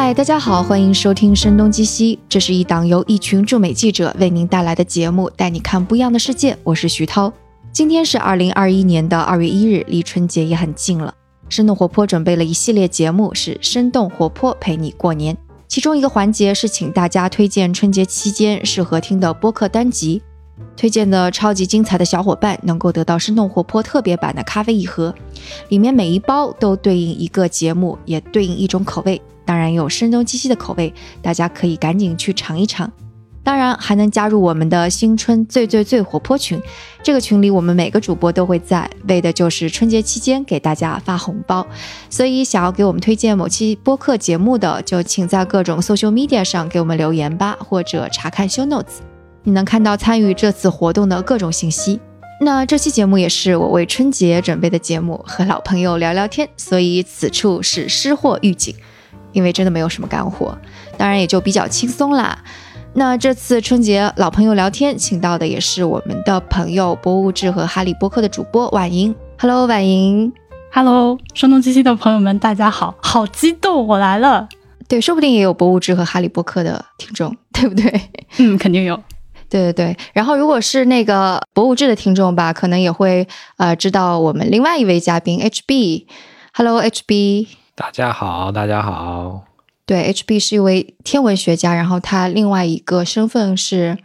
嗨，大家好，欢迎收听《声东击西》，这是一档由一群驻美记者为您带来的节目，带你看不一样的世界。我是徐涛，今天是二零二一年的二月一日，离春节也很近了。生动活泼准备了一系列节目，是生动活泼陪你过年。其中一个环节是请大家推荐春节期间适合听的播客单集，推荐的超级精彩的小伙伴能够得到生动活泼特别版的咖啡一盒，里面每一包都对应一个节目，也对应一种口味。当然有声东击西的口味，大家可以赶紧去尝一尝。当然还能加入我们的新春最最最活泼群，这个群里我们每个主播都会在，为的就是春节期间给大家发红包。所以想要给我们推荐某期播客节目的，就请在各种 social media 上给我们留言吧，或者查看 show notes，你能看到参与这次活动的各种信息。那这期节目也是我为春节准备的节目，和老朋友聊聊天，所以此处是失货预警。因为真的没有什么干货，当然也就比较轻松啦。那这次春节老朋友聊天，请到的也是我们的朋友博物志和哈利波特的主播婉莹。Hello，婉莹。Hello，声东击西的朋友们，大家好，好激动，我来了。对，说不定也有博物志和哈利波特的听众，对不对？嗯，肯定有。对对对。然后如果是那个博物志的听众吧，可能也会呃知道我们另外一位嘉宾 HB。大家好，大家好。对，HB 是一位天文学家，然后他另外一个身份是，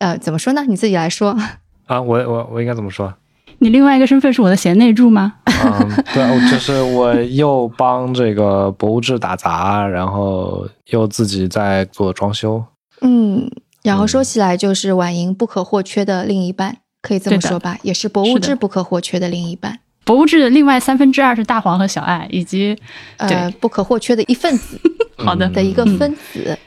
呃，怎么说呢？你自己来说。啊，我我我应该怎么说？你另外一个身份是我的贤内助吗？嗯，对，就是我又帮这个博物志打杂，然后又自己在做装修。嗯，然后说起来就是婉莹不可或缺的另一半，可以这么说吧，也是博物志不可或缺的另一半。博物志的另外三分之二是大黄和小爱，以及呃不可或缺的一份子，好的的一个分子，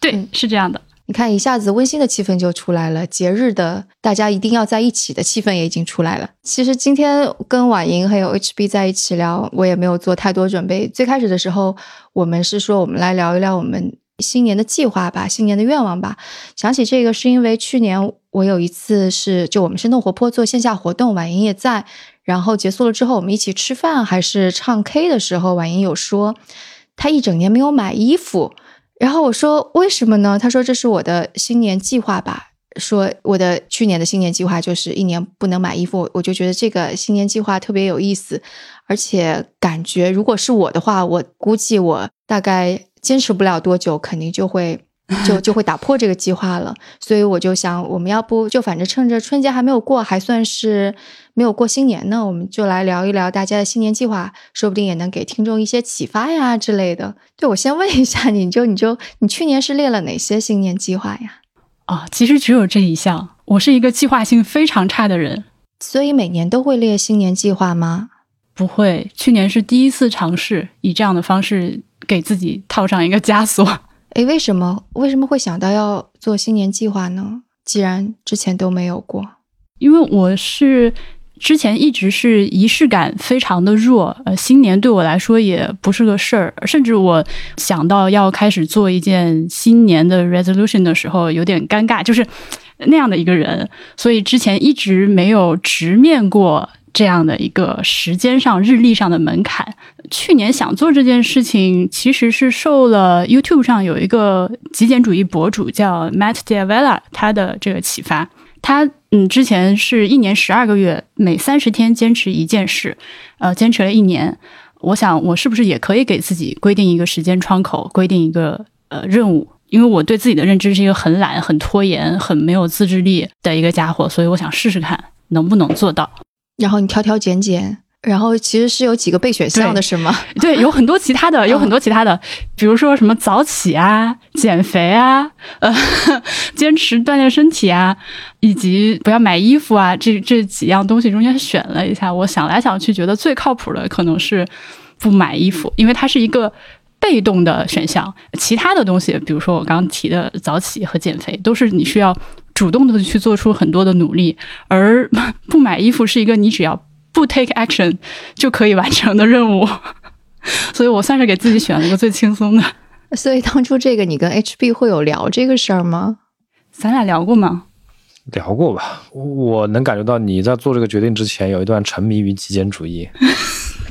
对，是这样的。你看，一下子温馨的气氛就出来了，节日的大家一定要在一起的气氛也已经出来了。其实今天跟婉莹还有 HB 在一起聊，我也没有做太多准备。最开始的时候，我们是说我们来聊一聊我们新年的计划吧，新年的愿望吧。想起这个是因为去年我有一次是就我们生动活泼做线下活动，婉莹也在。然后结束了之后，我们一起吃饭还是唱 K 的时候，婉莹有说她一整年没有买衣服。然后我说为什么呢？她说这是我的新年计划吧。说我的去年的新年计划就是一年不能买衣服。我就觉得这个新年计划特别有意思，而且感觉如果是我的话，我估计我大概坚持不了多久，肯定就会。就就会打破这个计划了，所以我就想，我们要不就反正趁着春节还没有过，还算是没有过新年呢，我们就来聊一聊大家的新年计划，说不定也能给听众一些启发呀之类的。对，我先问一下，你就你就你去年是列了哪些新年计划呀？啊，其实只有这一项。我是一个计划性非常差的人，所以每年都会列新年计划吗？不会，去年是第一次尝试以这样的方式给自己套上一个枷锁。哎，为什么为什么会想到要做新年计划呢？既然之前都没有过，因为我是之前一直是仪式感非常的弱，呃，新年对我来说也不是个事儿，甚至我想到要开始做一件新年的 resolution 的时候，有点尴尬，就是那样的一个人，所以之前一直没有直面过。这样的一个时间上日历上的门槛，去年想做这件事情，其实是受了 YouTube 上有一个极简主义博主叫 Matt D'Avella 他的这个启发。他嗯，之前是一年十二个月，每三十天坚持一件事，呃，坚持了一年。我想，我是不是也可以给自己规定一个时间窗口，规定一个呃任务？因为我对自己的认知是一个很懒、很拖延、很没有自制力的一个家伙，所以我想试试看能不能做到。然后你挑挑拣拣，然后其实是有几个备选项的是吗？对，有很多其他的，有很多其他的，比如说什么早起啊、减肥啊、呃，坚持锻炼身体啊，以及不要买衣服啊，这这几样东西中间选了一下，我想来想去，觉得最靠谱的可能是不买衣服，因为它是一个被动的选项。其他的东西，比如说我刚刚提的早起和减肥，都是你需要。主动的去做出很多的努力，而 不买衣服是一个你只要不 take action 就可以完成的任务，所以我算是给自己选了一个最轻松的。所以当初这个你跟 HB 会有聊这个事儿吗？咱俩聊过吗？聊过吧。我能感觉到你在做这个决定之前有一段沉迷于极简主义。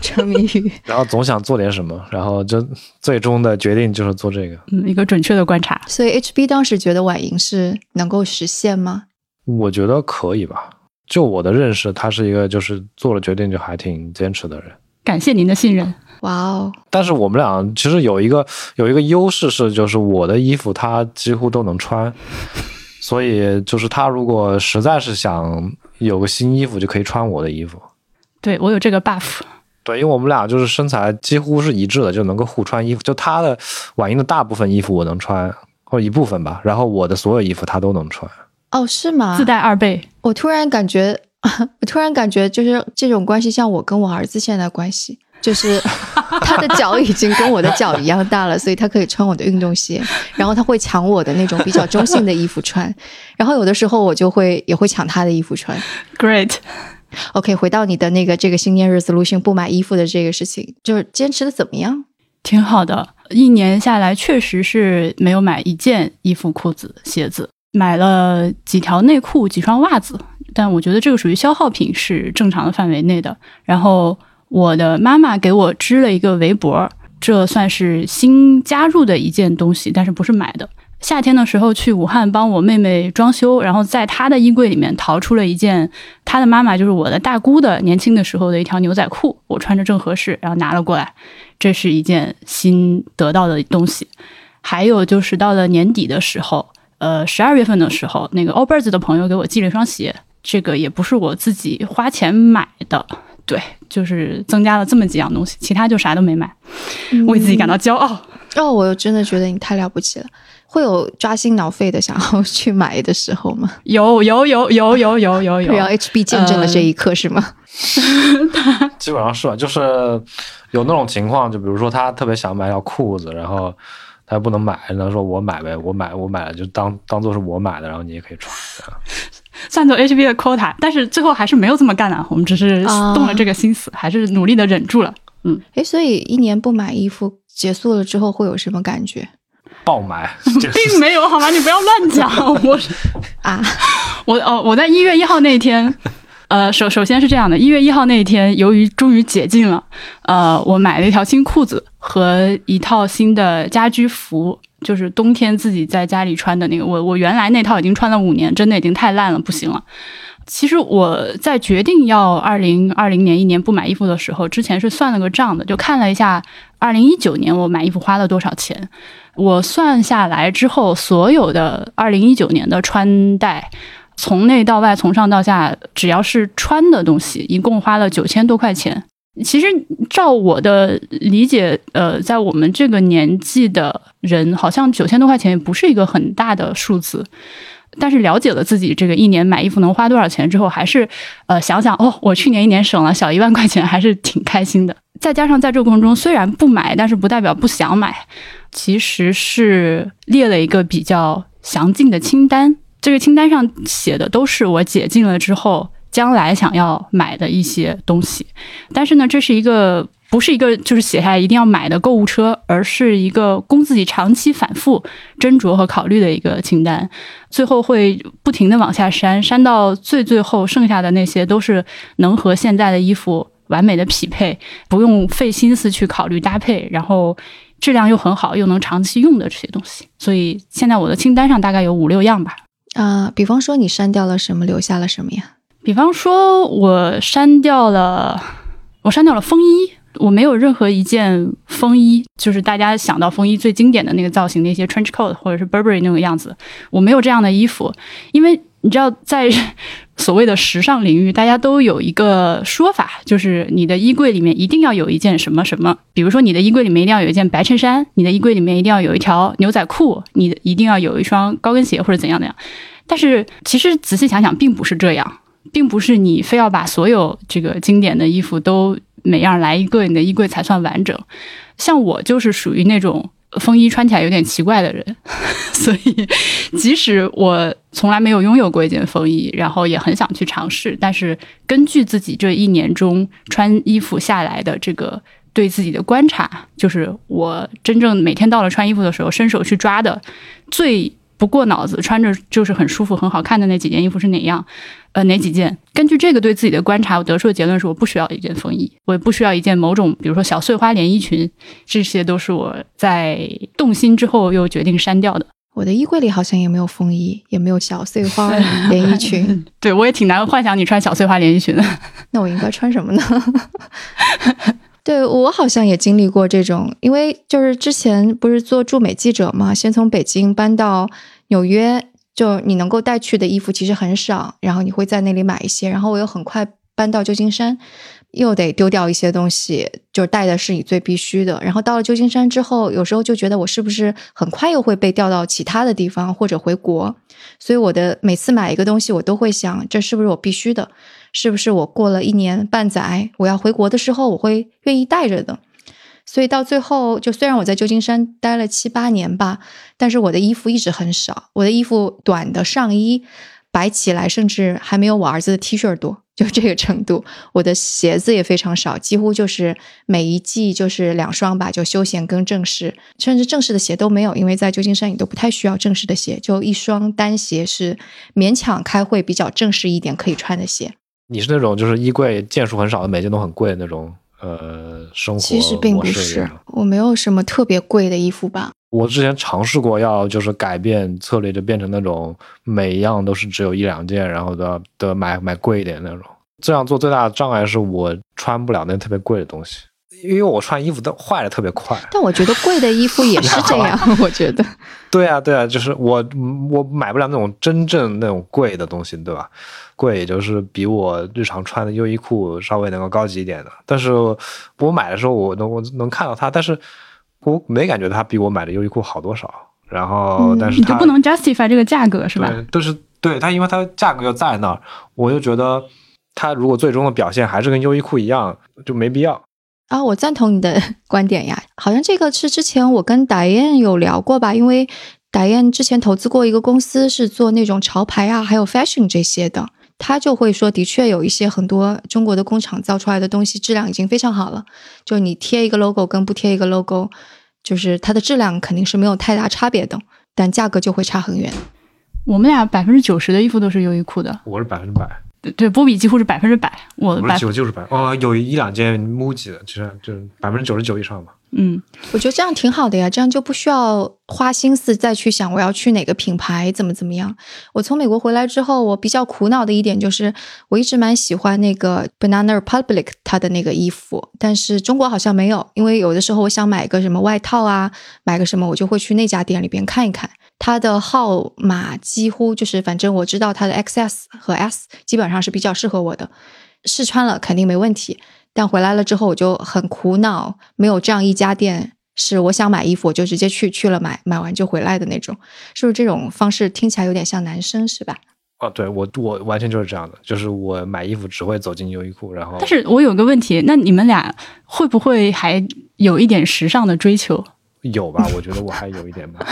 沉迷于然后总想做点什么，然后就最终的决定就是做这个。嗯，一个准确的观察。所以 HB 当时觉得婉莹是能够实现吗？我觉得可以吧。就我的认识，他是一个就是做了决定就还挺坚持的人。感谢您的信任。哇哦，但是我们俩其实有一个有一个优势是，就是我的衣服他几乎都能穿，所以就是他如果实在是想有个新衣服，就可以穿我的衣服。对我有这个 buff。对，因为我们俩就是身材几乎是一致的，就能够互穿衣服。就他的婉莹的大部分衣服我能穿，或者一部分吧，然后我的所有衣服他都能穿。哦，是吗？自带二倍。我突然感觉，我突然感觉就是这种关系，像我跟我儿子现在的关系。就是 他的脚已经跟我的脚一样大了，所以他可以穿我的运动鞋，然后他会抢我的那种比较中性的衣服穿，然后有的时候我就会也会抢他的衣服穿。Great。OK，回到你的那个这个新年 resolution 不买衣服的这个事情，就是坚持的怎么样？挺好的，一年下来确实是没有买一件衣服、裤子、鞋子，买了几条内裤、几双袜子，但我觉得这个属于消耗品，是正常的范围内的。然后我的妈妈给我织了一个围脖，这算是新加入的一件东西，但是不是买的。夏天的时候去武汉帮我妹妹装修，然后在她的衣柜里面淘出了一件她的妈妈就是我的大姑的年轻的时候的一条牛仔裤，我穿着正合适，然后拿了过来。这是一件新得到的东西。还有就是到了年底的时候，呃，十二月份的时候，那个 Allbirds 的朋友给我寄了一双鞋，这个也不是我自己花钱买的，对，就是增加了这么几样东西，其他就啥都没买，为自己感到骄傲。哦，我真的觉得你太了不起了。会有抓心挠肺的想要去买的时候吗？有有有有有有有有，然后 HB 见证了这一刻、是吗？基本上是吧，就是有那种情况，就比如说他特别想买条裤子，然后他又不能买，然后说我买呗，我买我买了就当当做是我买的，然后你也可以穿。算作 HB 的 quota，但是最后还是没有这么干啊，我们只是动了这个心思，还是努力的忍住了。嗯，哎，所以一年不买衣服结束了之后会有什么感觉？爆买，并没有好吗？你不要乱讲。我啊，我哦，我在一月一号那一天，呃，首首先是这样的，一月一号那一天，由于终于解禁了，呃，我买了一条新裤子和一套新的家居服，就是冬天自己在家里穿的那个。我我原来那套已经穿了五年，真的已经太烂了，不行了。其实我在决定要二零二零年一年不买衣服的时候，之前是算了个账的，就看了一下二零一九年我买衣服花了多少钱。我算下来之后，所有的二零一九年的穿戴，从内到外，从上到下，只要是穿的东西，一共花了九千多块钱。其实照我的理解，呃，在我们这个年纪的人，好像九千多块钱也不是一个很大的数字。但是了解了自己这个一年买衣服能花多少钱之后，还是呃想想哦，我去年一年省了小一万块钱，还是挺开心的。再加上在这个过程中，虽然不买，但是不代表不想买。其实是列了一个比较详尽的清单，这个清单上写的都是我解禁了之后将来想要买的一些东西。但是呢，这是一个不是一个就是写下来一定要买的购物车，而是一个供自己长期反复斟酌和考虑的一个清单。最后会不停的往下删，删到最最后剩下的那些都是能和现在的衣服完美的匹配，不用费心思去考虑搭配，然后。质量又很好，又能长期用的这些东西，所以现在我的清单上大概有五六样吧。啊、呃，比方说你删掉了什么，留下了什么呀？比方说，我删掉了，我删掉了风衣，我没有任何一件风衣，就是大家想到风衣最经典的那个造型，那些 trench coat 或者是 Burberry 那种样子，我没有这样的衣服，因为你知道在。所谓的时尚领域，大家都有一个说法，就是你的衣柜里面一定要有一件什么什么。比如说，你的衣柜里面一定要有一件白衬衫，你的衣柜里面一定要有一条牛仔裤，你一定要有一双高跟鞋或者怎样怎样。但是其实仔细想想，并不是这样，并不是你非要把所有这个经典的衣服都每样来一个，你的衣柜才算完整。像我就是属于那种。风衣穿起来有点奇怪的人，所以即使我从来没有拥有过一件风衣，然后也很想去尝试，但是根据自己这一年中穿衣服下来的这个对自己的观察，就是我真正每天到了穿衣服的时候，伸手去抓的最不过脑子，穿着就是很舒服、很好看的那几件衣服是哪样？呃，哪几件？根据这个对自己的观察，我得出的结论是，我不需要一件风衣，我也不需要一件某种，比如说小碎花连衣裙，这些都是我在动心之后又决定删掉的。我的衣柜里好像也没有风衣，也没有小碎花连衣裙。对我也挺难幻想你穿小碎花连衣裙的。那我应该穿什么呢？对我好像也经历过这种，因为就是之前不是做驻美记者嘛，先从北京搬到纽约，就你能够带去的衣服其实很少，然后你会在那里买一些，然后我又很快搬到旧金山。又得丢掉一些东西，就带的是你最必须的。然后到了旧金山之后，有时候就觉得我是不是很快又会被调到其他的地方或者回国？所以我的每次买一个东西，我都会想，这是不是我必须的？是不是我过了一年半载，我要回国的时候，我会愿意带着的？所以到最后，就虽然我在旧金山待了七八年吧，但是我的衣服一直很少。我的衣服短的上衣摆起来，甚至还没有我儿子的 T 恤多。就这个程度，我的鞋子也非常少，几乎就是每一季就是两双吧，就休闲跟正式，甚至正式的鞋都没有，因为在旧金山你都不太需要正式的鞋，就一双单鞋是勉强开会比较正式一点可以穿的鞋。你是那种就是衣柜件数很少的，每件都很贵的那种，呃，生活其实并不是，我没有什么特别贵的衣服吧。我之前尝试过要就是改变策略，就变成那种每一样都是只有一两件，然后的的买买贵一点那种。这样做最大的障碍是我穿不了那特别贵的东西，因为我穿衣服都坏的特别快。但我觉得贵的衣服也是这样，我觉得。对啊，对啊，就是我我买不了那种真正那种贵的东西，对吧？贵也就是比我日常穿的优衣库稍微能够高级一点的。但是我买的时候，我能我能看到它，但是。我没感觉它比我买的优衣库好多少，然后但是你就不能 justify 这个价格是吧？都是对它，因为它价格又在那儿，我就觉得它如果最终的表现还是跟优衣库一样，就没必要。啊，我赞同你的 观点呀，好像这个是之前我跟达燕有聊过吧，因为达燕之前投资过一个公司，是做那种潮牌啊，还有 fashion 这些的。他就会说，的确有一些很多中国的工厂造出来的东西质量已经非常好了。就你贴一个 logo 跟不贴一个 logo，就是它的质量肯定是没有太大差别的，但价格就会差很远。我们俩百分之九十的衣服都是优衣库的，我是百分之百。对对，波比几乎是百分之百。我百九就是百哦，有一两件 MUJI 的，其实就是百分之九十九以上吧。嗯，我觉得这样挺好的呀，这样就不需要花心思再去想我要去哪个品牌怎么怎么样。我从美国回来之后，我比较苦恼的一点就是，我一直蛮喜欢那个 Banana Republic 它的那个衣服，但是中国好像没有。因为有的时候我想买个什么外套啊，买个什么，我就会去那家店里边看一看。它的号码几乎就是，反正我知道它的 XS 和 S 基本上是比较适合我的，试穿了肯定没问题。但回来了之后，我就很苦恼，没有这样一家店是我想买衣服我就直接去去了买，买完就回来的那种。是不是这种方式听起来有点像男生是吧？哦，对我我完全就是这样的，就是我买衣服只会走进优衣库，然后。但是我有个问题，那你们俩会不会还有一点时尚的追求？有吧，我觉得我还有一点吧。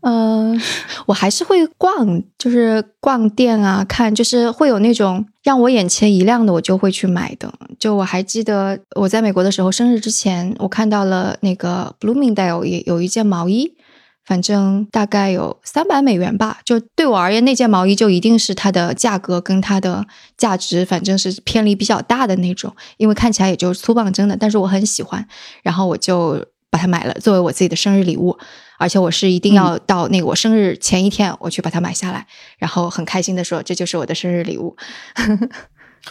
嗯，我还是会逛，就是逛店啊，看，就是会有那种让我眼前一亮的，我就会去买的。就我还记得我在美国的时候，生日之前，我看到了那个 Bloomingdale 也有一件毛衣，反正大概有三百美元吧。就对我而言，那件毛衣就一定是它的价格跟它的价值，反正是偏离比较大的那种，因为看起来也就粗棒针的，但是我很喜欢，然后我就把它买了，作为我自己的生日礼物。而且我是一定要到那个我生日前一天，我去把它买下来，然后很开心的说这就是我的生日礼物。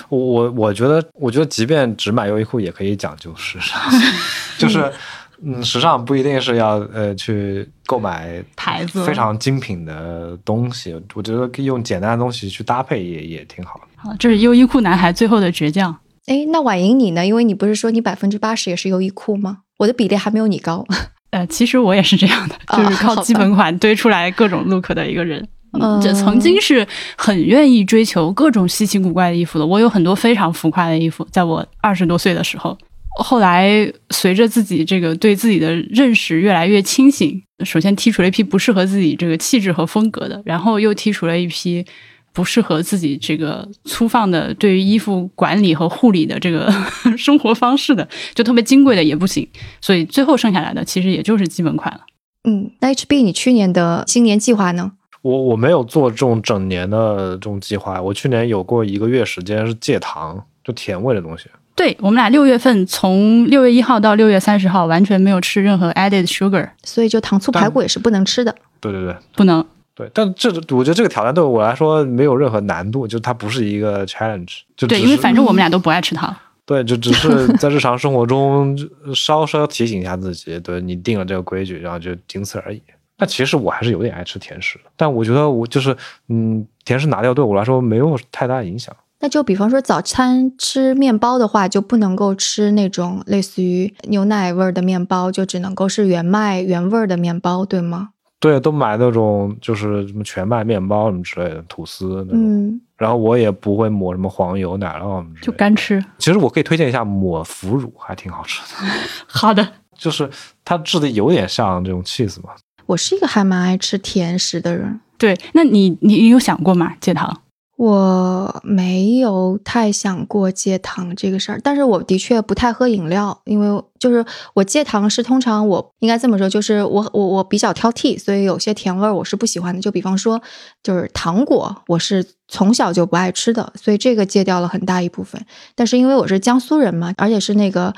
我我我觉得，我觉得即便只买优衣库也可以讲究时尚，就是 嗯，时尚不一定是要呃去购买牌子非常精品的东西，我觉得可以用简单的东西去搭配也也挺好。好，这是优衣库男孩最后的倔强。哎，那婉莹你呢？因为你不是说你百分之八十也是优衣库吗？我的比例还没有你高。呃，其实我也是这样的，就是靠基本款堆出来各种 look 的一个人。嗯这曾经是很愿意追求各种稀奇古怪的衣服的。我有很多非常浮夸的衣服，在我二十多岁的时候。后来随着自己这个对自己的认识越来越清醒，首先剔除了一批不适合自己这个气质和风格的，然后又剔除了一批。不适合自己这个粗放的对于衣服管理和护理的这个 生活方式的，就特别金贵的也不行，所以最后剩下来的其实也就是基本款了。嗯，那 HB 你去年的新年计划呢？我我没有做这种整年的这种计划，我去年有过一个月时间是戒糖，就甜味的东西。对我们俩六月份从六月一号到六月三十号完全没有吃任何 added sugar，所以就糖醋排骨也是不能吃的。对对对不能。对，但这我觉得这个挑战对我来说没有任何难度，就它不是一个 challenge，就对，因为反正我们俩都不爱吃糖。对，就只是在日常生活中稍稍提醒一下自己，对你定了这个规矩，然后就仅此而已。那其实我还是有点爱吃甜食的，但我觉得我就是嗯，甜食拿掉对我来说没有太大影响。那就比方说早餐吃面包的话，就不能够吃那种类似于牛奶味儿的面包，就只能够是原麦原味儿的面包，对吗？对，都买那种就是什么全麦面包什么之类的吐司那种，嗯，然后我也不会抹什么黄油、奶酪就。干吃。其实我可以推荐一下抹腐乳，还挺好吃的，好的，就是它质地有点像这种 cheese 嘛。我是一个还蛮爱吃甜食的人，对，那你你你有想过吗？戒糖？我没有太想过戒糖这个事儿，但是我的确不太喝饮料，因为就是我戒糖是通常我应该这么说，就是我我我比较挑剔，所以有些甜味儿我是不喜欢的。就比方说，就是糖果，我是从小就不爱吃的，所以这个戒掉了很大一部分。但是因为我是江苏人嘛，而且是那个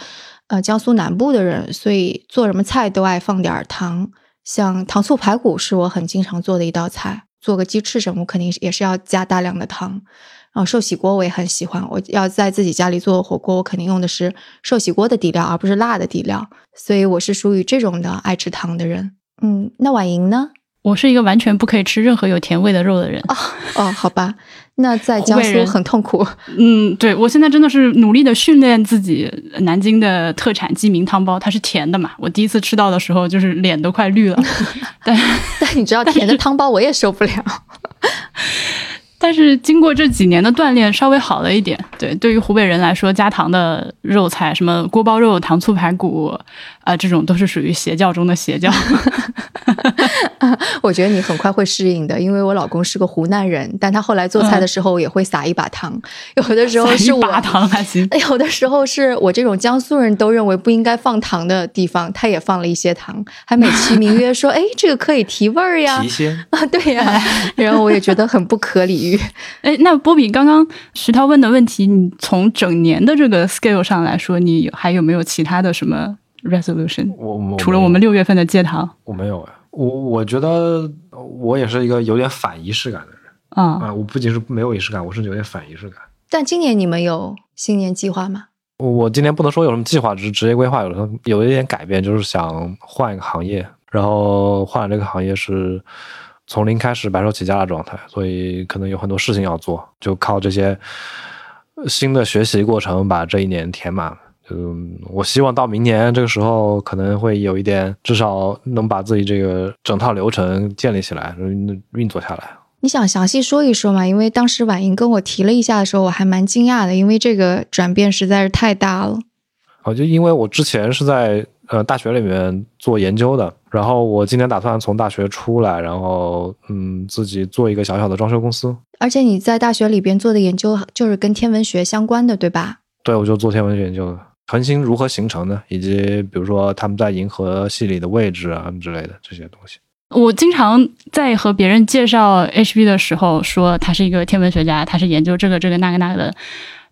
呃江苏南部的人，所以做什么菜都爱放点儿糖。像糖醋排骨是我很经常做的一道菜，做个鸡翅什么，我肯定也是要加大量的糖。然后寿喜锅我也很喜欢，我要在自己家里做火锅，我肯定用的是寿喜锅的底料，而不是辣的底料。所以我是属于这种的爱吃糖的人。嗯，那婉莹呢？我是一个完全不可以吃任何有甜味的肉的人。哦，好吧，那在江苏很痛苦。嗯，对我现在真的是努力的训练自己。南京的特产鸡鸣汤包，它是甜的嘛？我第一次吃到的时候，就是脸都快绿了。但 但你知道甜的汤包我也受不了。但是经过这几年的锻炼，稍微好了一点。对，对于湖北人来说，加糖的肉菜，什么锅包肉、糖醋排骨，啊、这种都是属于邪教中的邪教。我觉得你很快会适应的，因为我老公是个湖南人，但他后来做菜的时候也会撒一把糖，有的时候是我撒糖还行。有的时候是我这种江苏人都认为不应该放糖的地方，他也放了一些糖，还美其名曰说：“ 哎，这个可以提味儿呀。提鲜，”啊，对呀，然后我也觉得很不可理喻。哎，那波比刚刚徐涛问的问题，你从整年的这个 scale 上来说，你还有没有其他的什么 resolution？我我除了我们六月份的戒糖我没有哎，我我觉得我也是一个有点反仪式感的人啊、啊。我不仅是没有仪式感，我甚至有点反仪式感。但今年你们有新年计划吗？我我今年不能说有什么计划，只是职业规划有时候有一点改变，就是想换一个行业，然后换了这个行业是从零开始白手起家的状态，所以可能有很多事情要做，就靠这些新的学习过程把这一年填满。嗯，我希望到明年这个时候可能会有一点，至少能把自己这个整套流程建立起来，运运作下来。你想详细说一说吗？因为当时婉莹跟我提了一下的时候，我还蛮惊讶的，因为这个转变实在是太大了。啊，就因为我之前是在呃大学里面做研究的，然后我今年打算从大学出来，然后嗯自己做一个小小的装修公司。而且你在大学里边做的研究就是跟天文学相关的，对吧？对，我就做天文学研究的，恒星如何形成的，以及比如说他们在银河系里的位置啊之类的这些东西。我经常在和别人介绍 HB 的时候说，他是一个天文学家，他是研究这个这个那个那个的。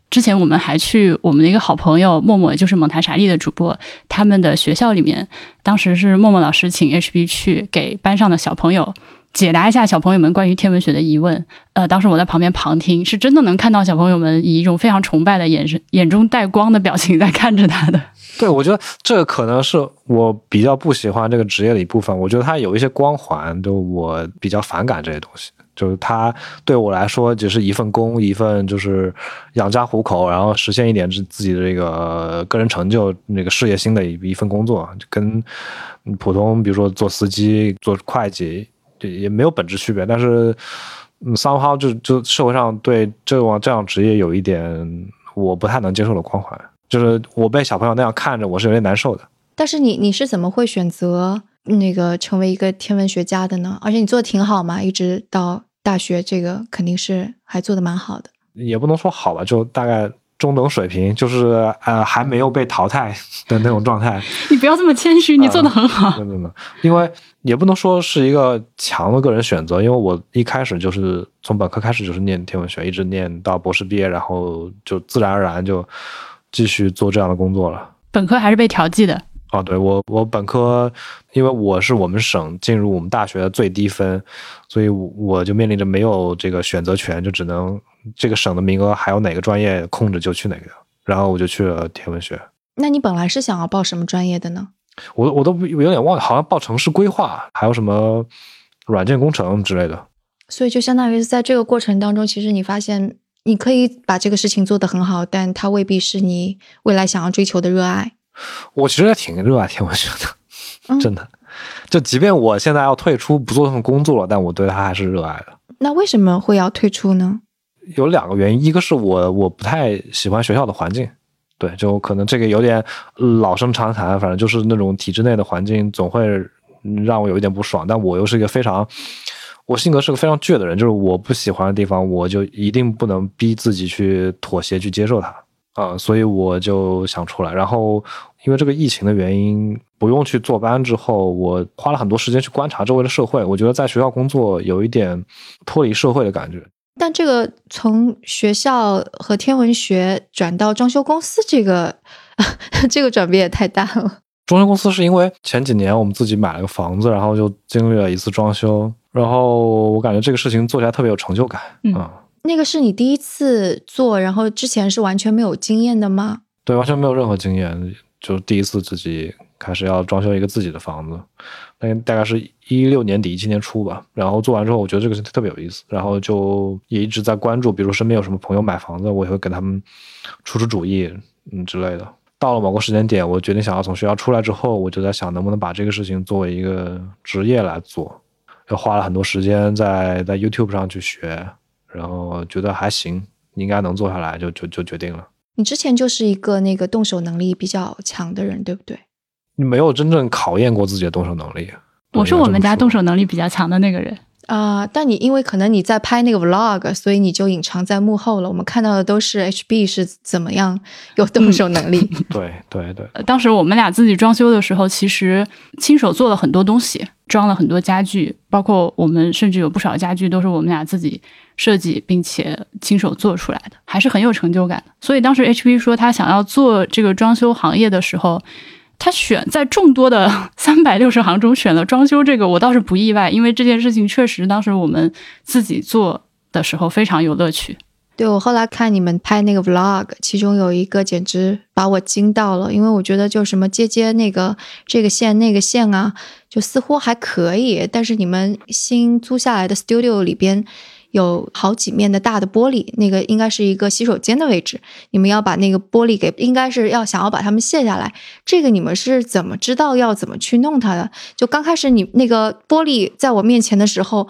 之前我们还去我们的一个好朋友默默，就是蒙台傻利的主播，他们的学校里面，当时是默默老师请 HB 去给班上的小朋友解答一下小朋友们关于天文学的疑问。呃，当时我在旁边旁听，是真的能看到小朋友们以一种非常崇拜的眼神，眼中带光的表情在看着他的。对，我觉得这可能是我比较不喜欢这个职业的一部分。我觉得它有一些光环，就我比较反感这些东西。就是它对我来说只是一份工，一份就是养家糊口，然后实现一点自自己的这个个人成就、那个事业心的一一份工作，就跟普通比如说做司机、做会计，就也没有本质区别。但是，嗯，somehow 就就社会上对这种这样职业有一点我不太能接受的光环，就是我被小朋友那样看着，我是有点难受的。但是你你是怎么会选择那个成为一个天文学家的呢？而且你做的挺好嘛，一直到大学这个肯定是还做的蛮好的。也不能说好吧，就大概中等水平，就是呃还没有被淘汰的那种状态。你不要这么谦虚，你做的很好。因为也不能说是一个强的个人选择，因为我一开始就是从本科开始就是念天文学，一直念到博士毕业，然后就自然而然就继续做这样的工作了。本科还是被调剂的。哦，对我我本科，因为我是我们省进入我们大学的最低分，所以我就面临着没有这个选择权，就只能这个省的名额还有哪个专业空着就去哪个，然后我就去了天文学。那你本来是想要报什么专业的呢？我我都有点忘了，好像报城市规划，还有什么软件工程之类的。所以就相当于是在这个过程当中，其实你发现你可以把这个事情做得很好，但它未必是你未来想要追求的热爱。我其实也挺热爱天文学的，真的。就即便我现在要退出不做这份工作了，但我对它还是热爱的。那为什么会要退出呢？有两个原因，一个是我我不太喜欢学校的环境，对，就可能这个有点老生常谈，反正就是那种体制内的环境总会让我有一点不爽。但我又是一个非常，我性格是个非常倔的人，就是我不喜欢的地方，我就一定不能逼自己去妥协去接受它。啊，所以我就想出来，然后因为这个疫情的原因，不用去坐班之后，我花了很多时间去观察周围的社会。我觉得在学校工作有一点脱离社会的感觉。但这个从学校和天文学转到装修公司，这个 这个转变也太大了。装修公司是因为前几年我们自己买了个房子，然后就经历了一次装修，然后我感觉这个事情做起来特别有成就感啊。那个是你第一次做，然后之前是完全没有经验的吗？对，完全没有任何经验，就第一次自己开始要装修一个自己的房子。那大概是一六年底一七年初吧。然后做完之后，我觉得这个特别有意思，然后就也一直在关注，比如身边有什么朋友买房子，我也会给他们出出主意，嗯之类的。到了某个时间点，我决定想要从学校出来之后，我就在想能不能把这个事情作为一个职业来做，又花了很多时间在在 YouTube 上去学。然后觉得还行，应该能做下来，就就就决定了。你之前就是一个那个动手能力比较强的人，对不对？你没有真正考验过自己的动手能力。我是我们家动手能力比较强的那个人。啊！但你因为可能你在拍那个 vlog，所以你就隐藏在幕后了。我们看到的都是 HB 是怎么样有动手能力。对对对。当时我们俩自己装修的时候，其实亲手做了很多东西，装了很多家具，包括我们甚至有不少家具都是我们俩自己设计并且亲手做出来的，还是很有成就感的。所以当时 HB 说他想要做这个装修行业的时候。他选在众多的 三百六十行中选了装修这个，我倒是不意外，因为这件事情确实当时我们自己做的时候非常有乐趣。对我后来看你们拍那个 vlog，其中有一个简直把我惊到了，因为我觉得就什么接接那个这个线那个线啊，就似乎还可以，但是你们新租下来的 studio 里边。有好几面的大的玻璃，那个应该是一个洗手间的位置。你们要把那个玻璃给，应该是要想要把它们卸下来。这个你们是怎么知道要怎么去弄它的？就刚开始你那个玻璃在我面前的时候，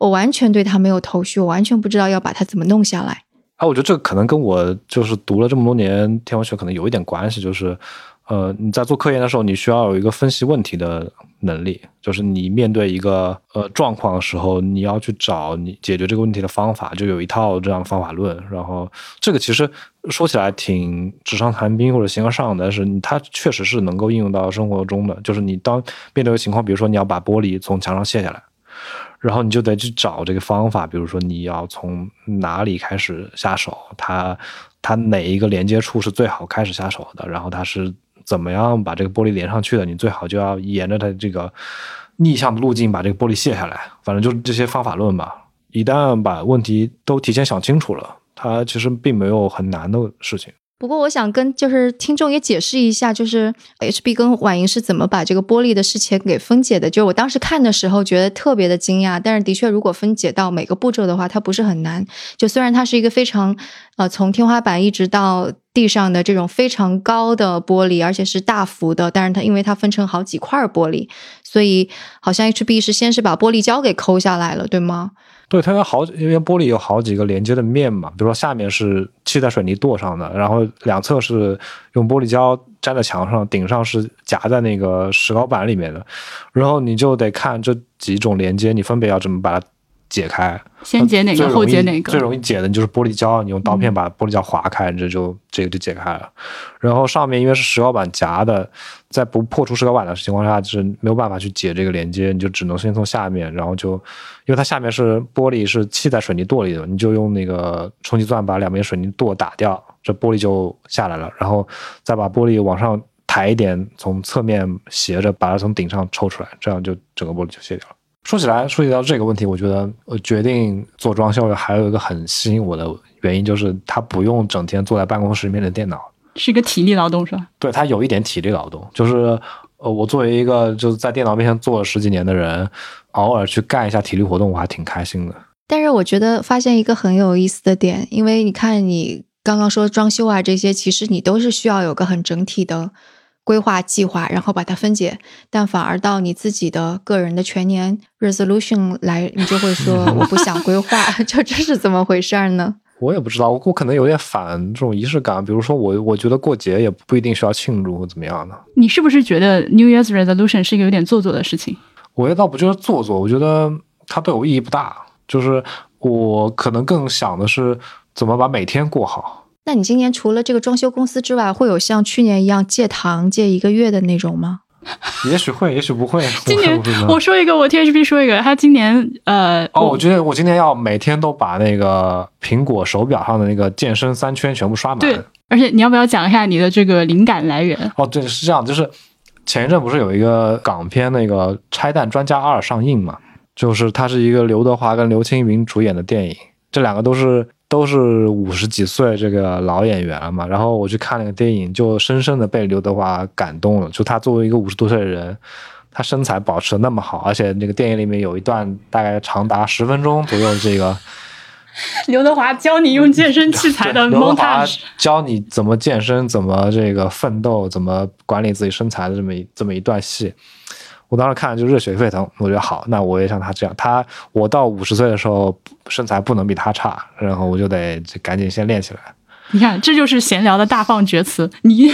我完全对它没有头绪，我完全不知道要把它怎么弄下来。啊，我觉得这个可能跟我就是读了这么多年天文学可能有一点关系，就是。呃，你在做科研的时候，你需要有一个分析问题的能力，就是你面对一个呃状况的时候，你要去找你解决这个问题的方法，就有一套这样的方法论。然后这个其实说起来挺纸上谈兵或者形而上的，但是它确实是能够应用到生活中的。就是你当面对个情况，比如说你要把玻璃从墙上卸下来，然后你就得去找这个方法，比如说你要从哪里开始下手，它它哪一个连接处是最好开始下手的，然后它是。怎么样把这个玻璃连上去的？你最好就要沿着它这个逆向的路径把这个玻璃卸下来。反正就是这些方法论吧。一旦把问题都提前想清楚了，它其实并没有很难的事情。不过，我想跟就是听众也解释一下，就是 HB 跟婉莹是怎么把这个玻璃的事情给分解的。就我当时看的时候，觉得特别的惊讶。但是，的确，如果分解到每个步骤的话，它不是很难。就虽然它是一个非常呃，从天花板一直到地上的这种非常高的玻璃，而且是大幅的，但是它因为它分成好几块玻璃，所以好像 HB 是先是把玻璃胶给抠下来了，对吗？对，它有好，因为玻璃有好几个连接的面嘛，比如说下面是砌在水泥垛上的，然后两侧是用玻璃胶粘在墙上，顶上是夹在那个石膏板里面的，然后你就得看这几种连接，你分别要怎么把它解开。先解哪个，最后解哪个？最容易解的就是玻璃胶，你用刀片把玻璃胶划开，这就这个就解开了。然后上面因为是石膏板夹的，在不破除石膏板的情况下，就是没有办法去解这个连接，你就只能先从下面，然后就因为它下面是玻璃是砌在水泥垛里的，你就用那个冲击钻把两边水泥垛打掉，这玻璃就下来了，然后再把玻璃往上抬一点，从侧面斜着把它从顶上抽出来，这样就整个玻璃就卸掉了。说起来，说起到这个问题，我觉得我决定做装修的还有一个很吸引我的原因，就是它不用整天坐在办公室里面的电脑，是一个体力劳动是吧？对，它有一点体力劳动，就是呃，我作为一个就是在电脑面前坐了十几年的人，偶尔去干一下体力活动，我还挺开心的。但是我觉得发现一个很有意思的点，因为你看你刚刚说装修啊这些，其实你都是需要有个很整体的。规划计划，然后把它分解，但反而到你自己的个人的全年 resolution 来，你就会说 我不想规划，就这是怎么回事呢？我也不知道，我我可能有点反这种仪式感，比如说我我觉得过节也不一定需要庆祝或怎么样的。你是不是觉得 New Year's resolution 是一个有点做作的事情？我也倒不觉得做作，我觉得它对我意义不大，就是我可能更想的是怎么把每天过好。那你今年除了这个装修公司之外，会有像去年一样戒糖戒一个月的那种吗？也许会，也许不会。今年我说一个，我 THP 说一个。他今年呃，哦，我觉得我今年要每天都把那个苹果手表上的那个健身三圈全部刷满。对，而且你要不要讲一下你的这个灵感来源？哦，对，是这样，就是前一阵不是有一个港片那个《拆弹专家二》上映嘛？就是它是一个刘德华跟刘青云主演的电影，这两个都是。都是五十几岁这个老演员了嘛，然后我去看那个电影，就深深的被刘德华感动了。就他作为一个五十多岁的人，他身材保持的那么好，而且那个电影里面有一段大概长达十分钟左右的这个 刘德华教你用健身器材的 刘德华教你怎么健身、怎么这个奋斗、怎么管理自己身材的这么一这么一段戏。我当时看就热血沸腾，我觉得好，那我也像他这样。他我到五十岁的时候身材不能比他差，然后我就得赶紧先练起来。你看，这就是闲聊的大放厥词。你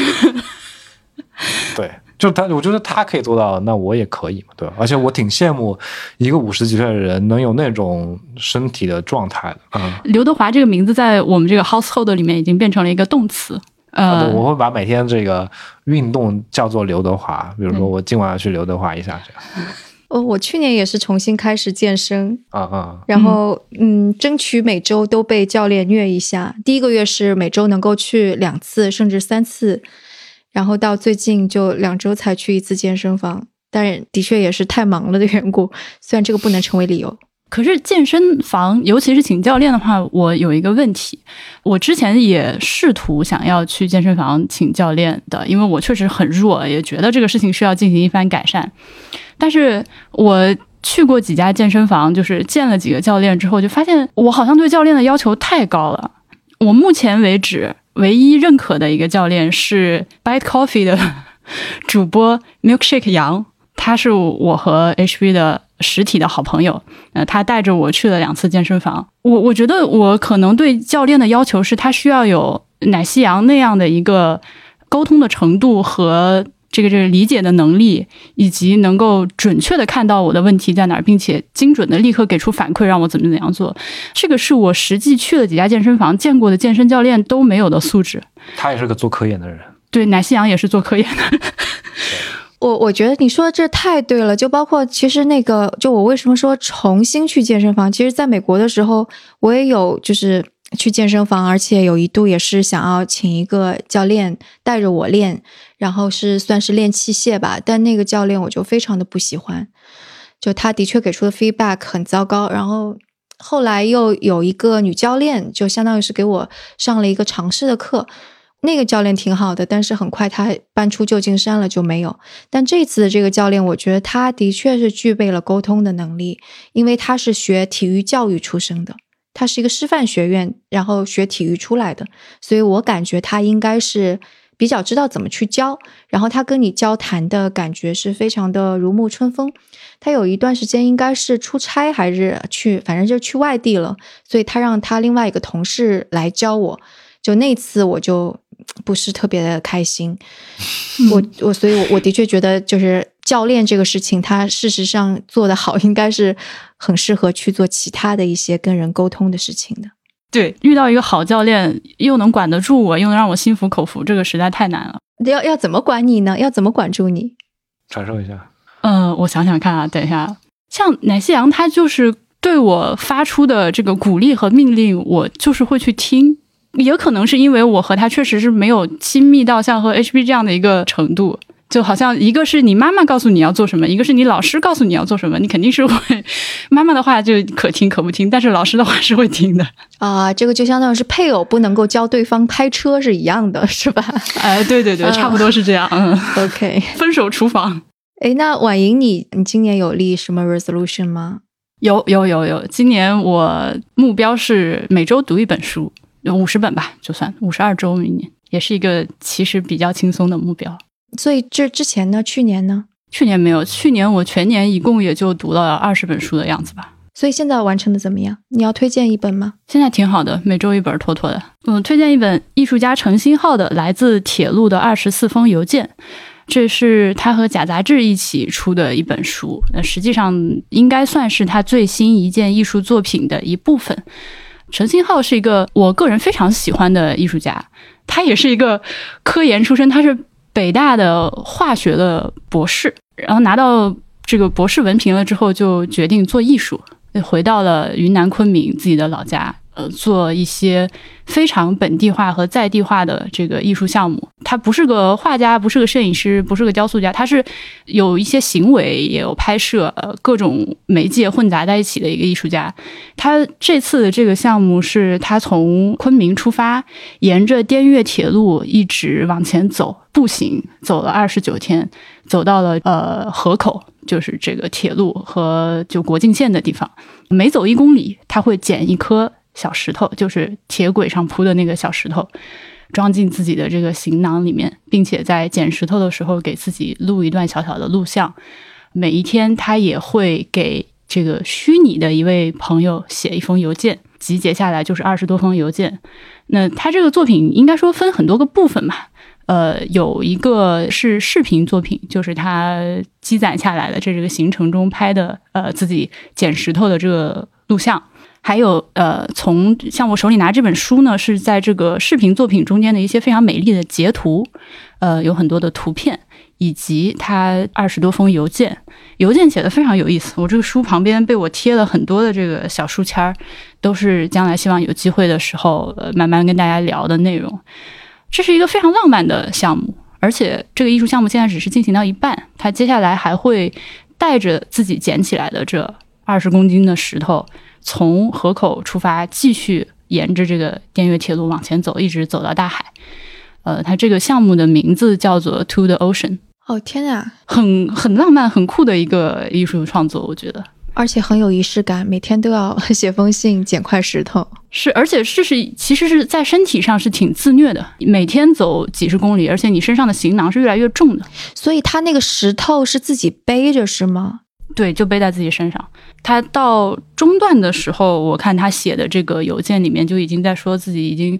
对，就他，我觉得他可以做到，那我也可以嘛，对吧？而且我挺羡慕一个五十几岁的人能有那种身体的状态的。嗯，刘德华这个名字在我们这个 household 里面已经变成了一个动词。呃，我会把每天这个运动叫做刘德华，比如说我今晚要去刘德华一下，这样。哦，我去年也是重新开始健身，啊啊，然后嗯，争取每周都被教练虐一下。第一个月是每周能够去两次甚至三次，然后到最近就两周才去一次健身房，但的确也是太忙了的缘故。虽然这个不能成为理由。可是健身房，尤其是请教练的话，我有一个问题。我之前也试图想要去健身房请教练的，因为我确实很弱，也觉得这个事情需要进行一番改善。但是我去过几家健身房，就是见了几个教练之后，就发现我好像对教练的要求太高了。我目前为止唯一认可的一个教练是 Bite Coffee 的主播 Milkshake 杨，他是我和 HB 的。实体的好朋友，呃，他带着我去了两次健身房。我我觉得我可能对教练的要求是，他需要有奶昔羊那样的一个沟通的程度和这个这个理解的能力，以及能够准确的看到我的问题在哪儿，并且精准的立刻给出反馈，让我怎么怎么样做。这个是我实际去了几家健身房见过的健身教练都没有的素质。他也是个做科研的人，对，奶昔羊也是做科研的。我我觉得你说的这太对了，就包括其实那个，就我为什么说重新去健身房？其实在美国的时候，我也有就是去健身房，而且有一度也是想要请一个教练带着我练，然后是算是练器械吧。但那个教练我就非常的不喜欢，就他的确给出的 feedback 很糟糕。然后后来又有一个女教练，就相当于是给我上了一个尝试的课。那个教练挺好的，但是很快他搬出旧金山了就没有。但这次的这个教练，我觉得他的确是具备了沟通的能力，因为他是学体育教育出身的，他是一个师范学院，然后学体育出来的，所以我感觉他应该是比较知道怎么去教。然后他跟你交谈的感觉是非常的如沐春风。他有一段时间应该是出差还是去，反正就去外地了，所以他让他另外一个同事来教我。就那次我就。不是特别的开心，我我所以，我我的确觉得就是教练这个事情，他事实上做得好，应该是很适合去做其他的一些跟人沟通的事情的。对，遇到一个好教练，又能管得住我，又能让我心服口服，这个实在太难了。要要怎么管你呢？要怎么管住你？传授一下。嗯，我想想看啊，等一下，像奶昔羊，他就是对我发出的这个鼓励和命令，我就是会去听。也可能是因为我和他确实是没有亲密到像和 HB 这样的一个程度，就好像一个是你妈妈告诉你要做什么，一个是你老师告诉你要做什么，你肯定是会妈妈的话就可听可不听，但是老师的话是会听的啊。这个就相当于是配偶不能够教对方开车是一样的，是吧？哎，对对对，差不多是这样。嗯，OK，分手厨房。哎，那婉莹，你你今年有立什么 resolution 吗？有有有有，今年我目标是每周读一本书。五十本吧，就算五十二周，明年也是一个其实比较轻松的目标。所以这之前呢，去年呢？去年没有，去年我全年一共也就读了二十本书的样子吧。所以现在完成的怎么样？你要推荐一本吗？现在挺好的，每周一本，妥妥的。嗯，推荐一本艺术家程新浩的《来自铁路的二十四封邮件》，这是他和假杂志一起出的一本书。那实际上应该算是他最新一件艺术作品的一部分。陈星浩是一个我个人非常喜欢的艺术家，他也是一个科研出身，他是北大的化学的博士，然后拿到这个博士文凭了之后，就决定做艺术，回到了云南昆明自己的老家。呃，做一些非常本地化和在地化的这个艺术项目。他不是个画家，不是个摄影师，不是个雕塑家，他是有一些行为，也有拍摄，呃，各种媒介混杂在一起的一个艺术家。他这次的这个项目是他从昆明出发，沿着滇越铁路一直往前走，步行走了二十九天，走到了呃河口，就是这个铁路和就国境线的地方。每走一公里，他会捡一颗。小石头就是铁轨上铺的那个小石头，装进自己的这个行囊里面，并且在捡石头的时候给自己录一段小小的录像。每一天，他也会给这个虚拟的一位朋友写一封邮件，集结下来就是二十多封邮件。那他这个作品应该说分很多个部分嘛，呃，有一个是视频作品，就是他积攒下来的这这个行程中拍的，呃，自己捡石头的这个录像。还有呃，从像我手里拿这本书呢，是在这个视频作品中间的一些非常美丽的截图，呃，有很多的图片，以及他二十多封邮件，邮件写的非常有意思。我这个书旁边被我贴了很多的这个小书签儿，都是将来希望有机会的时候，呃，慢慢跟大家聊的内容。这是一个非常浪漫的项目，而且这个艺术项目现在只是进行到一半，他接下来还会带着自己捡起来的这二十公斤的石头。从河口出发，继续沿着这个滇越铁路往前走，一直走到大海。呃，它这个项目的名字叫做 To the Ocean。哦天啊，很很浪漫、很酷的一个艺术创作，我觉得，而且很有仪式感，每天都要写封信，捡块石头。是，而且这是其实是在身体上是挺自虐的，每天走几十公里，而且你身上的行囊是越来越重的。所以他那个石头是自己背着是吗？对，就背在自己身上。他到中段的时候，我看他写的这个邮件里面就已经在说自己已经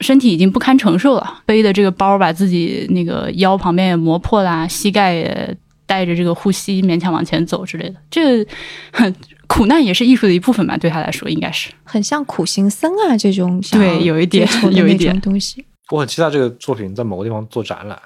身体已经不堪承受了，背的这个包把自己那个腰旁边也磨破啦，膝盖也带着这个护膝勉强往前走之类的。这苦难也是艺术的一部分吧？对他来说，应该是很像苦行僧啊这种。对，有一点，有一点东西。我很期待这个作品在某个地方做展览。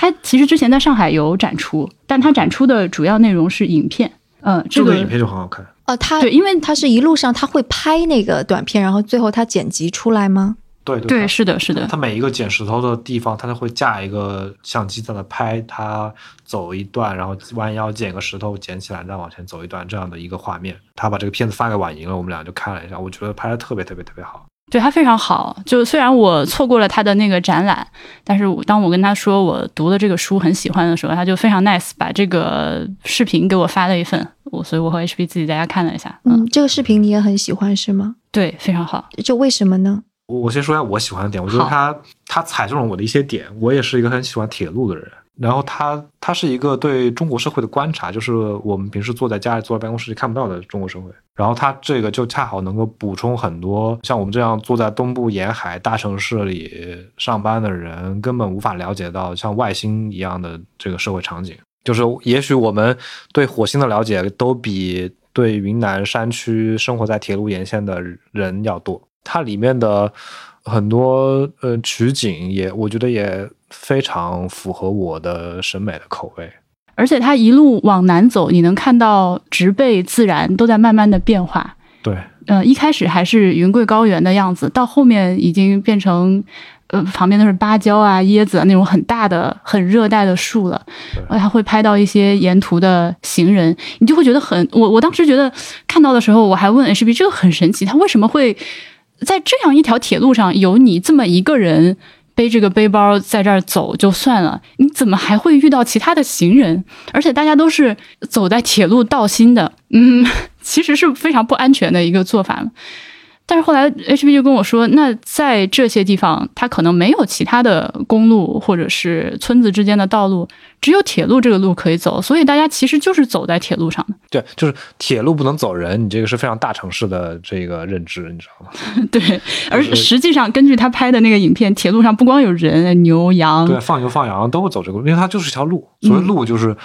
他其实之前在上海有展出，但他展出的主要内容是影片。嗯，这个影片就很好看。哦，他对，因为他是一路上他会拍那个短片，然后最后他剪辑出来吗？对对，是的，是的。他每一个捡石头的地方，他都会架一个相机在那拍，他走一段，然后弯腰捡个石头捡起来，再往前走一段这样的一个画面。他把这个片子发给婉莹了，我们俩就看了一下，我觉得拍的特别特别特别好。对他非常好，就虽然我错过了他的那个展览，但是当我跟他说我读了这个书很喜欢的时候，他就非常 nice，把这个视频给我发了一份，我所以我和 HB 自己在家看了一下。嗯，这个视频你也很喜欢是吗？对，非常好。就为什么呢？我我先说一下我喜欢的点，我觉得他他踩中了我的一些点，我也是一个很喜欢铁路的人。然后他他是一个对中国社会的观察，就是我们平时坐在家里、坐在办公室里看不到的中国社会。然后他这个就恰好能够补充很多像我们这样坐在东部沿海大城市里上班的人根本无法了解到像外星一样的这个社会场景。就是也许我们对火星的了解都比对云南山区生活在铁路沿线的人要多。它里面的很多呃取景也，我觉得也非常符合我的审美的口味。而且它一路往南走，你能看到植被自然都在慢慢的变化。对，呃，一开始还是云贵高原的样子，到后面已经变成，呃，旁边都是芭蕉啊、椰子啊那种很大的、很热带的树了。呃还会拍到一些沿途的行人，你就会觉得很，我我当时觉得看到的时候，我还问 HB 这个很神奇，他为什么会在这样一条铁路上有你这么一个人背这个背包在这儿走就算了，你怎么还会遇到其他的行人？而且大家都是走在铁路道心的，嗯，其实是非常不安全的一个做法。但是后来 HB 就跟我说，那在这些地方，它可能没有其他的公路或者是村子之间的道路，只有铁路这个路可以走，所以大家其实就是走在铁路上的。对，就是铁路不能走人，你这个是非常大城市的这个认知，你知道吗？对，而实际上根据他拍的那个影片，铁路上不光有人、牛、羊，对，放牛放羊都会走这个路，因为它就是一条路，所以路就是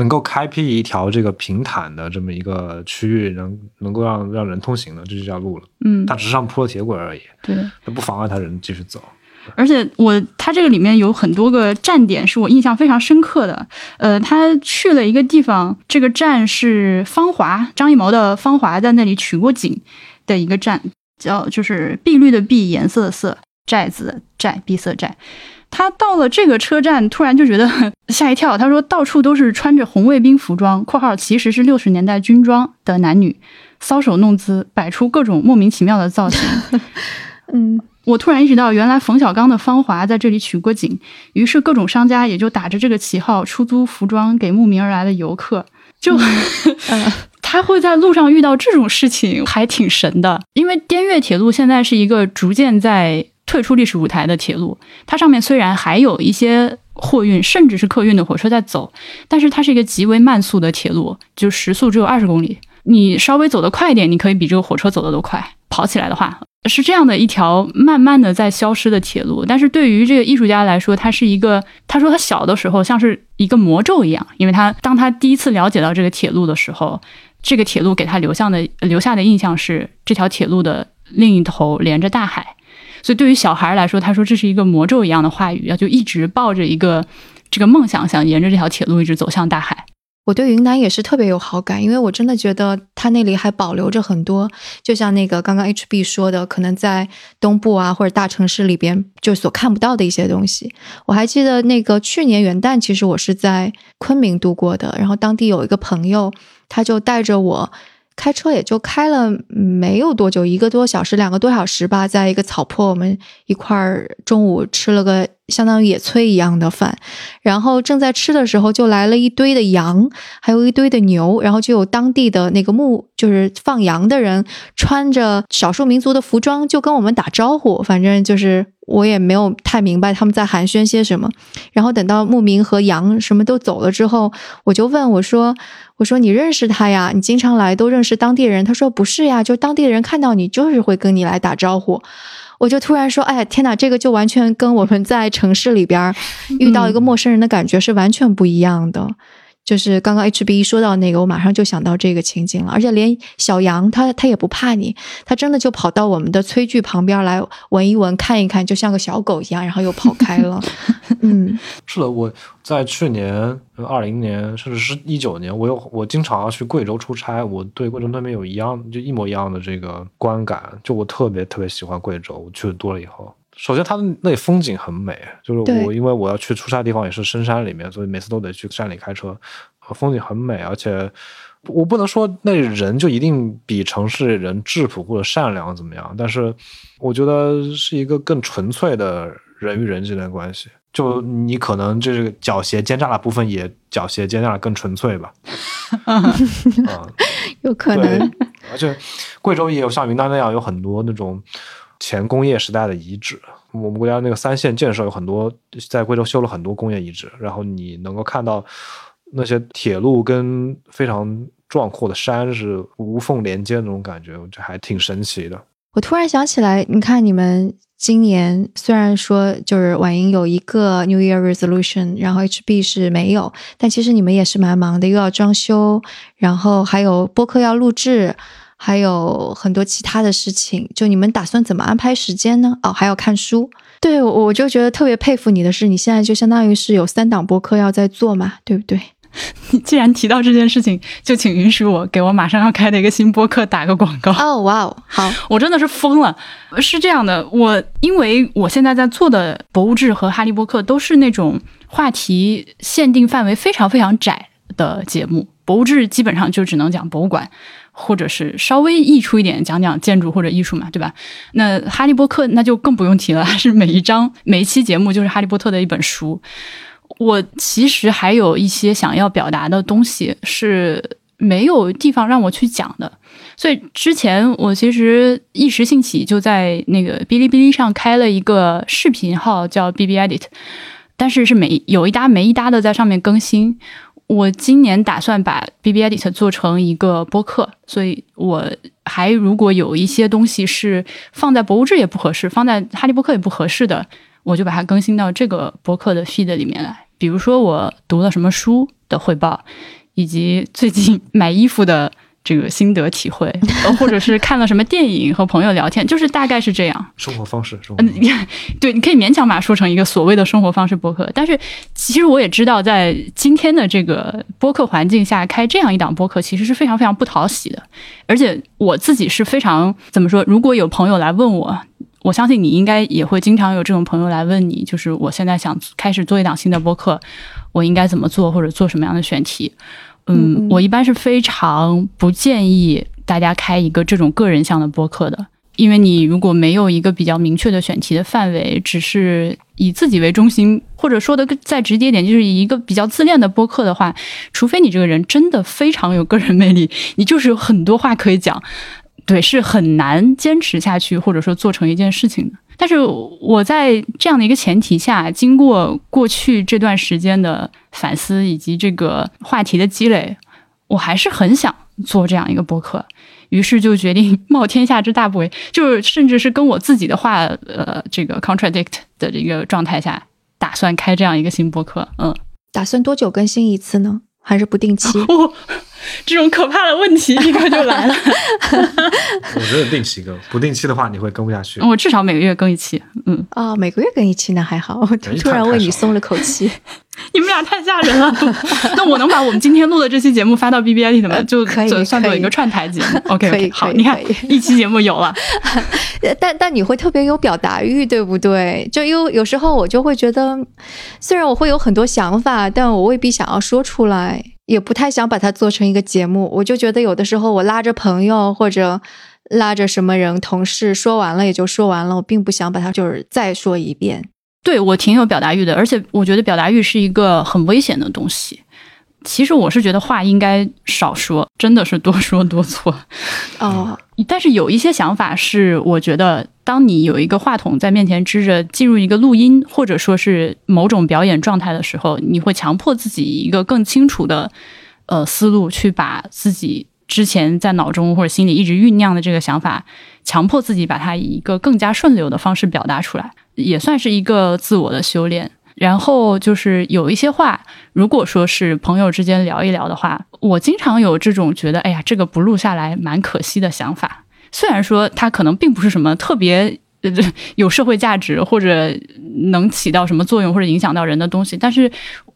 能够开辟一条这个平坦的这么一个区域，能能够让让人通行的，这就叫路了。嗯，它只是上铺了铁轨而已，对。它不妨碍他人继续走。而且我它这个里面有很多个站点是我印象非常深刻的。呃，他去了一个地方，这个站是芳华，张艺谋的《芳华》在那里取过景的一个站，叫就是碧绿的碧，颜色的色，寨子的寨，碧色寨。他到了这个车站，突然就觉得 吓一跳。他说，到处都是穿着红卫兵服装（括号其实是六十年代军装）的男女，搔首弄姿，摆出各种莫名其妙的造型。嗯，我突然意识到，原来冯小刚的《芳华》在这里取过景，于是各种商家也就打着这个旗号出租服装给慕名而来的游客。就、他会在路上遇到这种事情，还挺神的。因为滇越铁路现在是一个逐渐在退出历史舞台的铁路，它上面虽然还有一些货运甚至是客运的火车在走，但是它是一个极为慢速的铁路，就时速只有二十公里。你稍微走得快一点，你可以比这个火车走得都快。跑起来的话，是这样的一条慢慢的在消失的铁路。但是对于这个艺术家来说，它是一个，他说他小的时候像是一个魔咒一样，因为他当他第一次了解到这个铁路的时候，这个铁路给他留下的留下的印象是这条铁路的另一头连着大海。所以对于小孩来说，他说这是一个魔咒一样的话语啊，就一直抱着一个这个梦想，想沿着这条铁路一直走向大海。我对云南也是特别有好感，因为我真的觉得它那里还保留着很多，就像那个刚刚 HB 说的，可能在东部啊或者大城市里边就所看不到的一些东西。我还记得那个去年元旦，其实我是在昆明度过的，然后当地有一个朋友，他就带着我。开车也就开了没有多久，一个多小时、两个多小时吧，在一个草坡，我们一块儿中午吃了个相当于野炊一样的饭，然后正在吃的时候，就来了一堆的羊，还有一堆的牛，然后就有当地的那个牧，就是放羊的人，穿着少数民族的服装，就跟我们打招呼，反正就是我也没有太明白他们在寒暄些什么。然后等到牧民和羊什么都走了之后，我就问我说。我说你认识他呀？你经常来，都认识当地人。他说不是呀，就当地人看到你就是会跟你来打招呼。我就突然说，哎呀，天哪，这个就完全跟我们在城市里边遇到一个陌生人的感觉是完全不一样的。就是刚刚 HB 一说到那个，我马上就想到这个情景了。而且连小羊，它它也不怕你，它真的就跑到我们的炊具旁边来闻一闻、看一看，就像个小狗一样，然后又跑 开了。嗯，是的，我在去年二零年，甚至是一九年，我有我经常要去贵州出差，我对贵州那边有一样就一模一样的这个观感，就我特别特别喜欢贵州。我去的多了以后。首先，它的那里风景很美，就是我因为我要去出差的地方也是深山里面，所以每次都得去山里开车，风景很美，而且我不能说那人就一定比城市人质朴或者善良怎么样，但是我觉得是一个更纯粹的人与人之间的关系。就你可能这个狡黠奸诈的部分也狡黠奸诈的更纯粹吧，啊，有可能。而且贵州也有像云南那样有很多那种。前工业时代的遗址，我们国家那个三线建设有很多，在贵州修了很多工业遗址，然后你能够看到那些铁路跟非常壮阔的山是无缝连接的那种感觉，我觉得还挺神奇的。我突然想起来，你看你们今年虽然说就是婉莹有一个 New Year Resolution，然后 HB 是没有，但其实你们也是蛮忙的，又要装修，然后还有播客要录制，还有很多其他的事情。就你们打算怎么安排时间呢？哦，还要看书。对，我就觉得特别佩服你的是，你现在就相当于是有三档播客要在做嘛，对不对？你既然提到这件事情，就请允许我给我马上要开的一个新播客打个广告。哦，哇哦，好，我真的是疯了。是这样的，我因为我现在在做的《博物志》和《哈利波特》都是那种话题限定范围非常非常窄的节目，《博物志》基本上就只能讲博物馆，或者是稍微溢出一点讲讲建筑或者艺术嘛，对吧？那《哈利波特》那就更不用提了，是每一章每一期节目就是《哈利波特》的一本书。我其实还有一些想要表达的东西是没有地方让我去讲的，所以之前我其实一时兴起就在那个哔哩哔哩上开了一个视频号，叫 B B Edit，但是是没有一搭没一搭的在上面更新。我今年打算把 B B Edit 做成一个播客，所以我还如果有一些东西是放在博物志也不合适，放在哈利波特也不合适的，我就把它更新到这个播客的 feed 里面来。比如说我读了什么书的汇报，以及最近买衣服的这个心得体会，或者是看了什么电影和朋友聊天，就是大概是这样。生活方式，嗯，对，你可以勉强把它说成一个所谓的生活方式播客。但是其实我也知道，在今天的这个播客环境下开这样一档播客，其实是非常非常不讨喜的。而且我自己是非常怎么说？如果有朋友来问我。我相信你应该也会经常有这种朋友来问你，就是我现在想开始做一档新的播客，我应该怎么做，或者做什么样的选题？嗯，我一般是非常不建议大家开一个这种个人向的播客的，因为你如果没有一个比较明确的选题的范围，只是以自己为中心，或者说的再直接点，就是以一个比较自恋的播客的话，除非你这个人真的非常有个人魅力，你就是有很多话可以讲。对，是很难坚持下去，或者说做成一件事情的。但是我在这样的一个前提下，经过过去这段时间的反思以及这个话题的积累，我还是很想做这样一个播客。于是就决定冒天下之大不韪，就是甚至是跟我自己的话，呃，这个 contradict 的这个状态下，打算开这样一个新播客。嗯，打算多久更新一次呢？还是不定期？这种可怕的问题立刻就来了。我觉得定期更，不定期的话你会更不下去。我至少每个月更一期。嗯啊，每个月更一期那还好。突然为你松了口气。你们俩太吓人了。那我能把我们今天录的这期节目发到 B B I 里的吗？就可以算作一个串台节目。OK，可以。好，你看一期节目有了。但但你会特别有表达欲，对不对？就有有时候我就会觉得，虽然我会有很多想法，但我未必想要说出来。也不太想把它做成一个节目，我就觉得有的时候我拉着朋友或者拉着什么人同事说完了也就说完了，我并不想把它就是再说一遍。对我挺有表达欲的，而且我觉得表达欲是一个很危险的东西。其实我是觉得话应该少说，真的是多说多错。哦，但是有一些想法是，我觉得当你有一个话筒在面前支着，进入一个录音或者说是某种表演状态的时候，你会强迫自己一个更清楚的呃思路，去把自己之前在脑中或者心里一直酝酿的这个想法，强迫自己把它以一个更加顺流的方式表达出来，也算是一个自我的修炼。然后就是有一些话，如果说是朋友之间聊一聊的话，我经常有这种觉得，哎呀，这个不录下来蛮可惜的想法。虽然说它可能并不是什么特别有社会价值或者能起到什么作用或者影响到人的东西，但是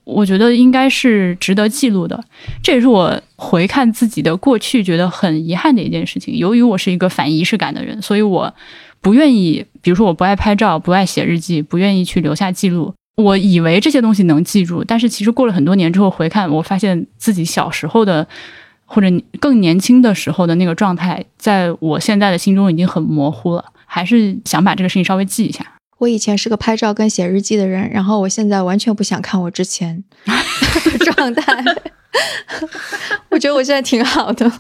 我觉得应该是值得记录的。这也是我回看自己的过去觉得很遗憾的一件事情。由于我是一个反仪式感的人，所以我不愿意，比如说我不爱拍照，不爱写日记，不愿意去留下记录。我以为这些东西能记住，但是其实过了很多年之后回看，我发现自己小时候的或者更年轻的时候的那个状态，在我现在的心中已经很模糊了。还是想把这个事情稍微记一下。我以前是个拍照跟写日记的人，然后我现在完全不想看我之前的状态。我觉得我现在挺好的，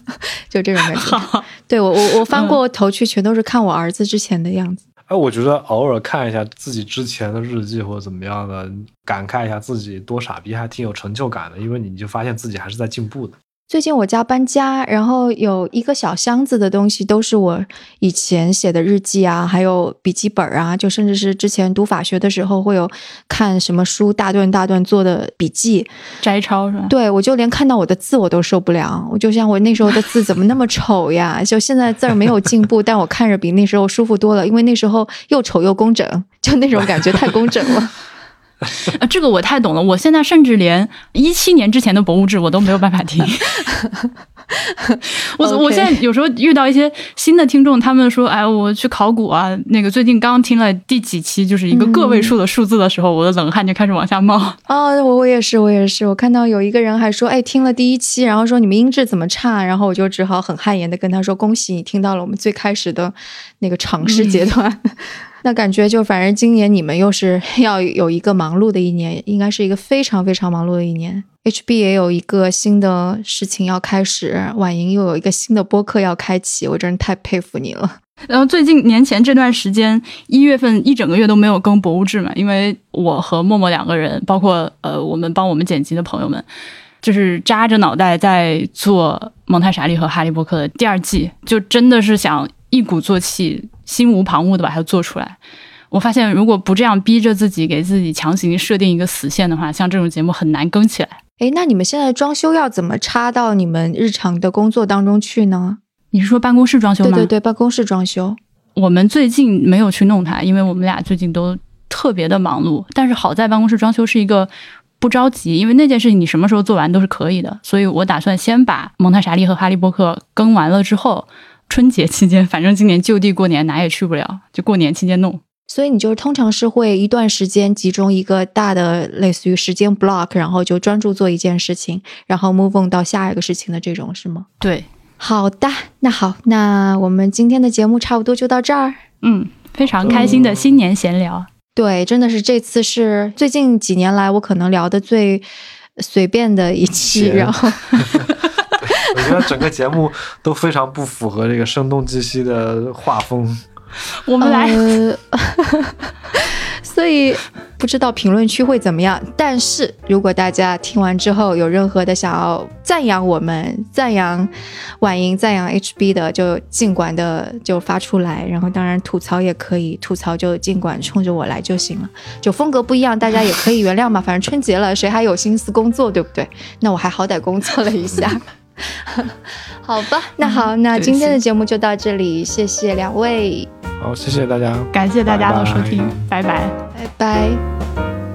就这种感觉。对我，我我翻过头去，全都是看我儿子之前的样子。哎，我觉得偶尔看一下自己之前的日记或者怎么样的，感慨一下自己多傻逼，还挺有成就感的，因为你就发现自己还是在进步的。最近我家搬家，然后有一个小箱子的东西，都是我以前写的日记啊，还有笔记本啊，就甚至是之前读法学的时候会有看什么书大段大段做的笔记摘抄是吧？对，我就连看到我的字我都受不了，我就像我那时候的字怎么那么丑呀？就现在字儿没有进步，但我看着比那时候舒服多了，因为那时候又丑又工整，就那种感觉太工整了。啊，这个我太懂了。我现在甚至连一七年之前的博物志我都没有办法听。我我现在有时候遇到一些新的听众，他们说：“哎，我去考古啊。”那个最近刚听了第几期，就是一个个位数的数字的时候，我的冷汗就开始往下冒。啊，我我也是，我也是。我看到有一个人还说：“哎，听了第一期，然后说你们音质怎么差？”然后我就只好很汗颜的跟他说：“恭喜你听到了我们最开始的那个尝试阶段。”那感觉就反正今年你们又是 要有一个忙碌的一年，应该是一个非常非常忙碌的一年。HB 也有一个新的事情要开始，婉莹又有一个新的播客要开启，我真是太佩服你了。然后最近年前这段时间，一月份一整个月都没有更博物志嘛，因为我和默默两个人，包括呃我们帮我们剪辑的朋友们，就是扎着脑袋在做《蒙太莎利》和《哈利波特》的第二季，就真的是想一鼓作气。心无旁骛的把它做出来，我发现如果不这样逼着自己，给自己强行设定一个死线的话，像这种节目很难更起来。哎，那你们现在装修要怎么插到你们日常的工作当中去呢？你是说办公室装修吗？对对对，办公室装修。我们最近没有去弄它，因为我们俩最近都特别的忙碌。但是好在办公室装修是一个不着急，因为那件事情你什么时候做完都是可以的。所以我打算先把蒙太莎利和哈利波特更完了之后。春节期间，反正今年就地过年，哪也去不了，就过年期间弄。所以你就是通常是会一段时间集中一个大的类似于时间 block，然后就专注做一件事情，然后 move on 到下一个事情的这种是吗？对，好的，那好，那我们今天的节目差不多就到这儿。嗯，非常开心的新年闲聊。对，真的是这次是最近几年来我可能聊的最随便的一期，然后。我觉得整个节目都非常不符合这个声东击西的画风。我们来，所以不知道评论区会怎么样。但是如果大家听完之后有任何的想要赞扬我们、赞扬婉莹、赞扬 HB 的，就尽管的就发出来。然后当然吐槽也可以，吐槽就尽管冲着我来就行了。就风格不一样，大家也可以原谅嘛。反正春节了，谁还有心思工作，对不对？那我还好歹工作了一下。好吧，那好，那今天的节目就到这里，谢谢两位。好，谢谢大家，感谢大家的收听，拜拜，拜拜。